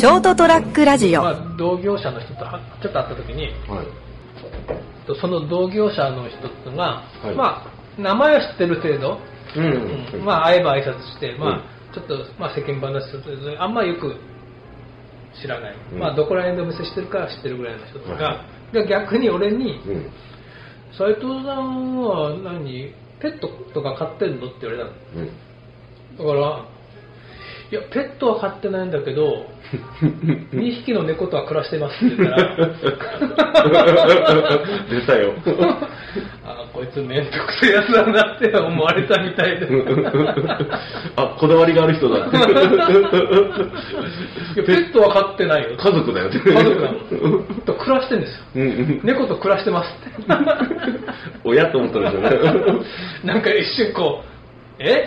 ショートトラックラジオ、まあ、同業者の人とはちょっと会った時にはい。その同業者の人っていうのが、はいまあ名前は知ってる程度、うん。うんまあ会えば挨拶して、まあうんちょっと、まあ、世間話するとあんまよく知らない、うんまあどこら辺でお店してるかは知ってるぐらいの人とか、はが逆に俺にうん。「斎藤さんは何？ペットとか飼ってんの?」って言われたのうん。だからいやペットは飼ってないんだけど 2匹の猫とは暮らしてますって言ったら 出たよ。あこいつめんどくせえやつだなって思われたみたいであ、こだわりがある人だ。いやペットは飼ってないよ家族だよ。家家族なのと暮らしてんですようんうん。猫と暮らしてますって親と思ったんでしょうね。なんか一瞬こうえ？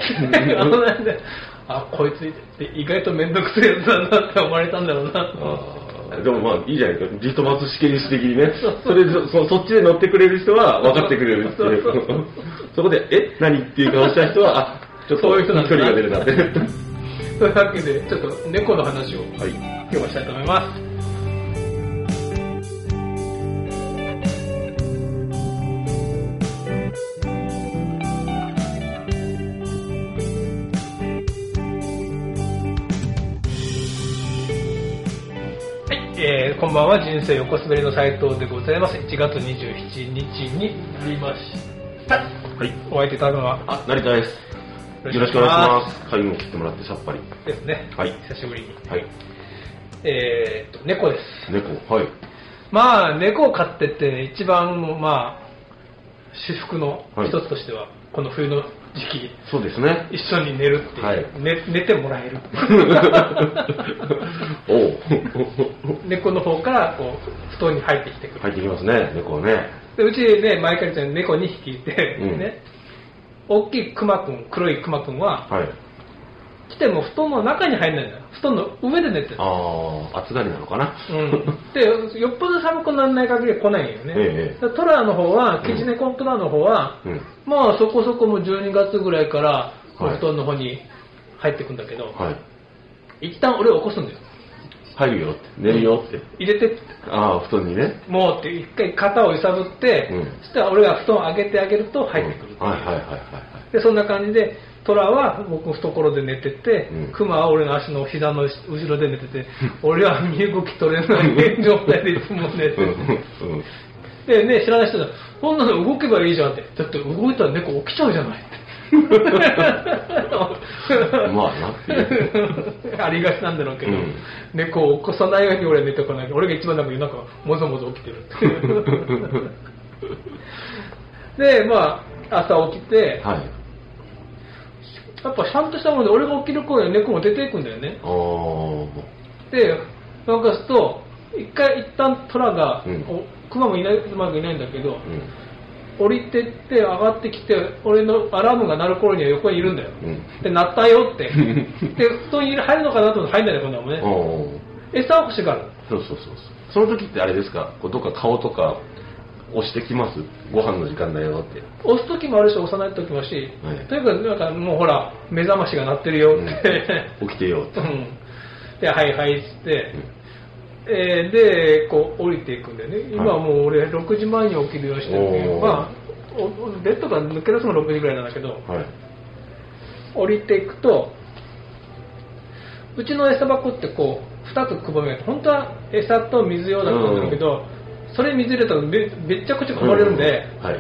あのなんであこいつって意外とめんどくせえやつだなって思われたんだろうなでもまあいいじゃないか。リトマス試験士的にね。それでそそっちで乗ってくれる人は分かってくれるっていうそこで、え？何っていう顔した人は、あ、ちょっとそういう人なんだ距離が出るなって。というわけでちょっと猫の話をはい。今日はしたいと思いますはい、こんばんは人生横滑りの斉藤でございます1月27日になりましたはい。お相手いたのはあ、成田です。よろしくお願いします。髪も切ってもらってさっぱり。ですね、はい久しぶりにはい。えー、と猫です猫。はい。まあ猫を飼ってて一番のまあ至福の一つとしては、この冬の時期そうですね。一緒に寝るっていう、はい寝寝てもらえる おう。猫の方からこう布団に入ってきてくる、入ってきますね、猫はね。でうちね毎回言ってるように猫2匹いて、うんね大きいクマくん黒いクマくんははい。来ても布団の中に入んないんだよ布団の上で寝てるああ、暑がりなのかな？うん、でよっぽど寒くならない限りは来ないよね、ええでトラの方はキジネコントラの方は、うん。まあそこそこもう12月ぐらいからおはい布団の方に入ってくんだけど、はい。一旦俺を起こすんだよ入るよって。寝るよって。入れてってああ、布団にね。もうって一回肩を揺さぶって、うんそしたら俺が布団を上げてあげると入ってくるうんはいはいはいはいでそんな感じでトラは僕の懐で寝てて、うんクマは俺の足の膝の後ろで寝てて、俺は身動き取れない状態でいつも寝てはい。て。でね、知らない人だこんなの動けばいいじゃんって。だって動いたら猫起きちゃうじゃないって。まあな。ありがちなんだろうけど、うん猫を起こさないように俺は寝てこない俺が一番なんか夜中もぞもぞ起きてる でまあ朝起きて、はい。やっぱちゃんとしたもので俺が起きる頃に猫も出ていくんだよね。でなんかすると一回一旦トラが、うん。おクマもいないクマがいないんだけど、うん。降りてって上がってきて俺のアラームが鳴る頃には横にいるんだよ、うん。で鳴ったよって。で布団に入るのかなと思って入んないんだよ今度はね餌を欲しがる。そうそうそうそう。その時ってあれですか？こうどっか顔とか押してきます。ご飯の時間だよって。押す時もあるし押さない時もあるし、はい。とにかくなんかもうほら目覚ましが鳴ってるよって、起きてよって。う。ん。ではいはいっつって、えーでこう降りていくんだよね。今はもう俺6時前に起きるようにしてるけどまあおベッドから抜け出すの6時ぐらいなんだけどはい。降りていくとうちの餌箱ってこう2つくぼみがあって本当は餌と水用だったんだけど、それ水入れたらめめっちゃくちゃこぼれるんで、うんはい。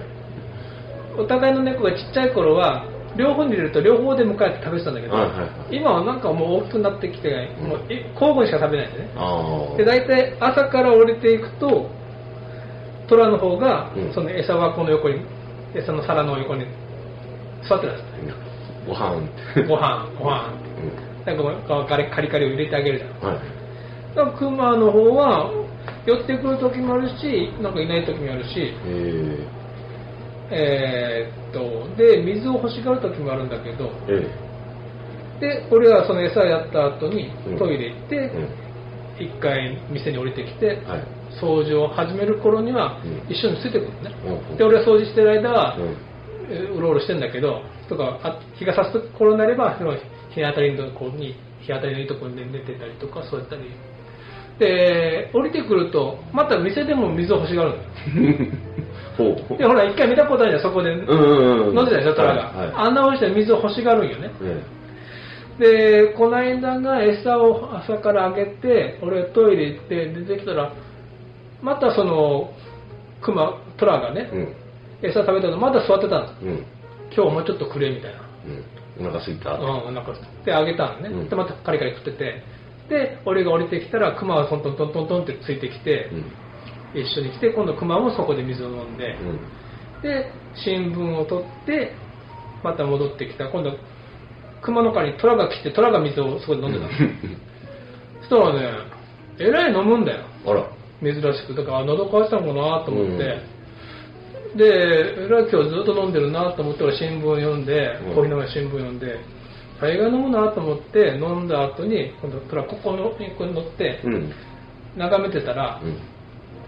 お互いの猫がちっちゃい頃は両方に入れると両方で迎えて食べてたんだけど、はいはいはい今はなんかもう大きくなってきて、もうい交互にしか食べないんでね。で大体朝から降りていくとトラの方がうんその餌箱の横に餌の皿の横に座ってたんですご飯って。ご飯ご飯なんかこうカリカリカリを入れてあげるじゃんうん。はい。だからクマの方は寄ってくる時もあるしなんかいない時もあるし。ええーっとで水を欲しがる時もあるんだけど。で俺はその餌やった後にうん。トイレ行ってー、うん。一回店に降りてきてはい。掃除を始める頃にはうん。一緒についてくるのね。うん。で俺は掃除してる間はうろうろしてんだけどとかあ日が差す頃になればその日当たりのとこに日当たりのいいところに寝てたりとかそうやったりで、降りてくると、また店でも水を欲しがる。ほう。で、ほら、一回見たことあるじゃん、そこで。うんうんうん。飲んでたでしょ、トラが。はいはいあんなおいしい水を欲しがるんよね。えで、この間が餌を朝からあげて、俺トイレ行って出てきたら、またその、クマ、トラがね、えうん。餌食べたのまだ座ってたんです。うん。今日もうちょっとくれみたいな。うん。お腹すいた。うん、なんか、で、あげたのね。うんで、またカリカリ食ってて、で、俺が降りてきたら、クマがトントントントントンってついてきて、うん。一緒に来て、今度クマもそこで水を飲んで、うん。で、新聞を取って、また戻ってきた。今度、熊の代わりに虎が来て、虎が水をそこで飲んでたの。そしたらね、えらい飲むんだよ。あら。珍しく。だから、あ喉乾いてたのかなと思って。で、えらい今日ずっと飲んでるなと思って、俺新聞を読んで、うんコーヒー飲み新聞読んで、大概飲むなと思って、飲んだ後に、今度、虎ここの、ここに乗って、うん。眺めてたら、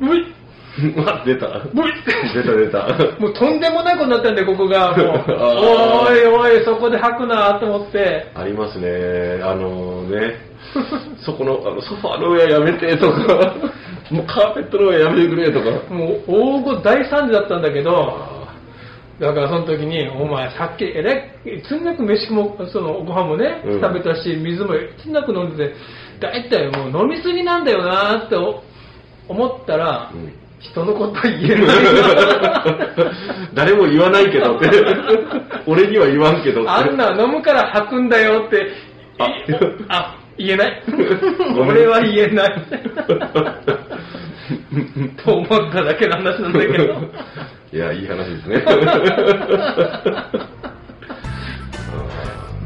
うん。ういっ あ、出た。ブイッ出た出た。もうとんでもないことになったんで、ここが。もうおいおい、そこで吐くなと思って。ありますね。あのね、そこのあのソファーの上やめてとか、もうカーペットの上やめてくれとか。もう大ご大惨事だったんだけど、あだからその時に、お前さっき、えらい、つんなく飯も、そのご飯もね、うん食べたし、水もつんなく飲んでて、大体もう飲みすぎなんだよなってお思ったら、ーうん人のことは言えない。誰も言わないけどって。俺には言わんけどって。あんな飲むから吐くんだよって、ああ、言えない ご。めん俺は言えない。と思っただけの話なんだけど。いや、いい話ですね。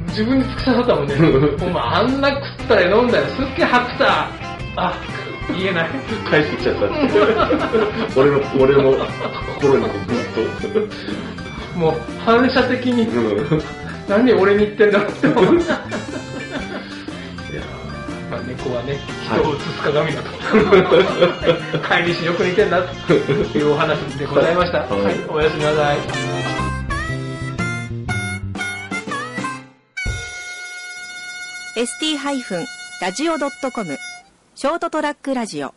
自分に突き刺さったもんね。お前あんな食ったら飲んだよ。すっげえ吐くさ。あ、言えない。帰ってきちゃった。俺の、俺の心にぐっもう反射的に、と。うん何俺に言ってんだろうって思った。いやまあ猫はね、はい人を映す鏡だと。飼い主よく似てんだと いうお話でございました。はいはい、おやすみなさい。ST-radio.com ショートトラックラジオ